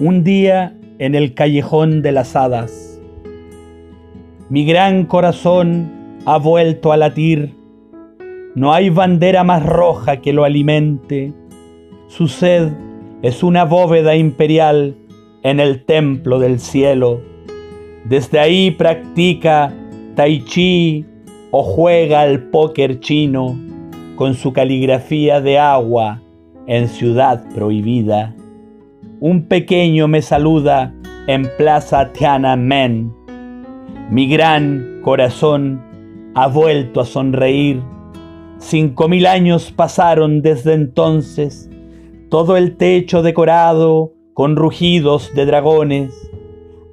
Un día en el callejón de las hadas. Mi gran corazón ha vuelto a latir. No hay bandera más roja que lo alimente. Su sed es una bóveda imperial en el templo del cielo. Desde ahí practica tai chi o juega al póker chino con su caligrafía de agua en ciudad prohibida un pequeño me saluda en Plaza Tiananmen. Mi gran corazón ha vuelto a sonreír. Cinco mil años pasaron desde entonces, todo el techo decorado con rugidos de dragones.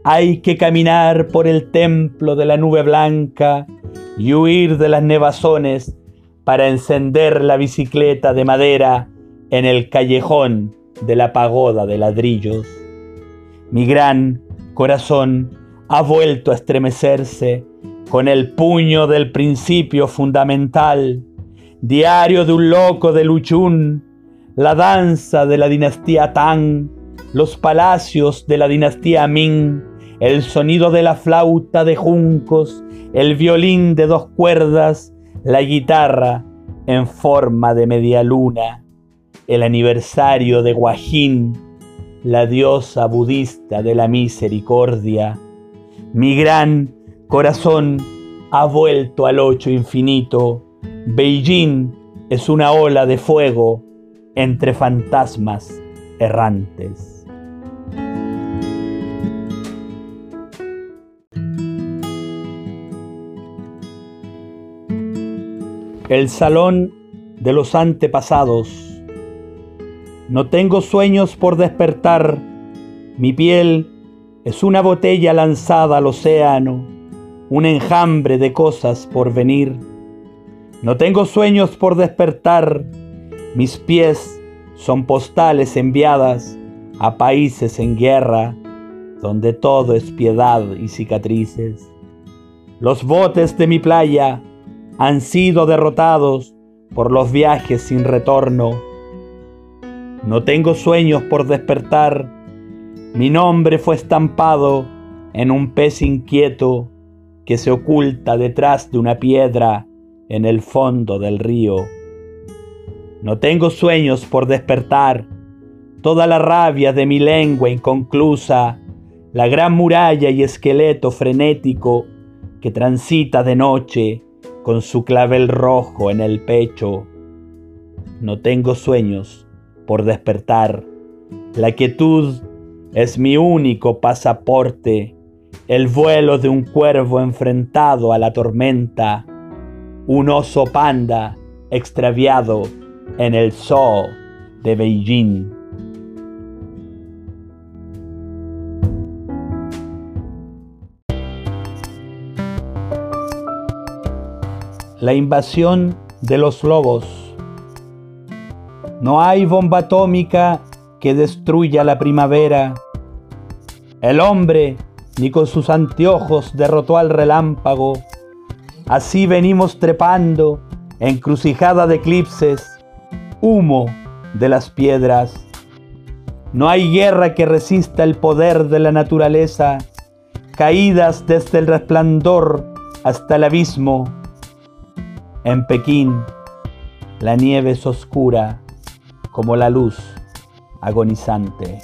Hay que caminar por el templo de la nube blanca y huir de las nevazones para encender la bicicleta de madera en el callejón de la pagoda de ladrillos. Mi gran corazón ha vuelto a estremecerse con el puño del principio fundamental, diario de un loco de Luchún, la danza de la dinastía Tang, los palacios de la dinastía Ming, el sonido de la flauta de juncos, el violín de dos cuerdas, la guitarra en forma de media luna el aniversario de Guajín, la diosa budista de la misericordia. Mi gran corazón ha vuelto al ocho infinito. Beijing es una ola de fuego entre fantasmas errantes. El salón de los antepasados no tengo sueños por despertar, mi piel es una botella lanzada al océano, un enjambre de cosas por venir. No tengo sueños por despertar, mis pies son postales enviadas a países en guerra, donde todo es piedad y cicatrices. Los botes de mi playa han sido derrotados por los viajes sin retorno no tengo sueños por despertar. Mi nombre fue estampado en un pez inquieto que se oculta detrás de una piedra en el fondo del río. No tengo sueños por despertar. Toda la rabia de mi lengua inconclusa, la gran muralla y esqueleto frenético que transita de noche con su clavel rojo en el pecho. No tengo sueños por despertar. La quietud es mi único pasaporte, el vuelo de un cuervo enfrentado a la tormenta, un oso panda extraviado en el zoo de Beijing. La invasión de los lobos no hay bomba atómica que destruya la primavera. El hombre ni con sus anteojos derrotó al relámpago. Así venimos trepando, encrucijada de eclipses, humo de las piedras. No hay guerra que resista el poder de la naturaleza, caídas desde el resplandor hasta el abismo. En Pekín, la nieve es oscura como la luz agonizante.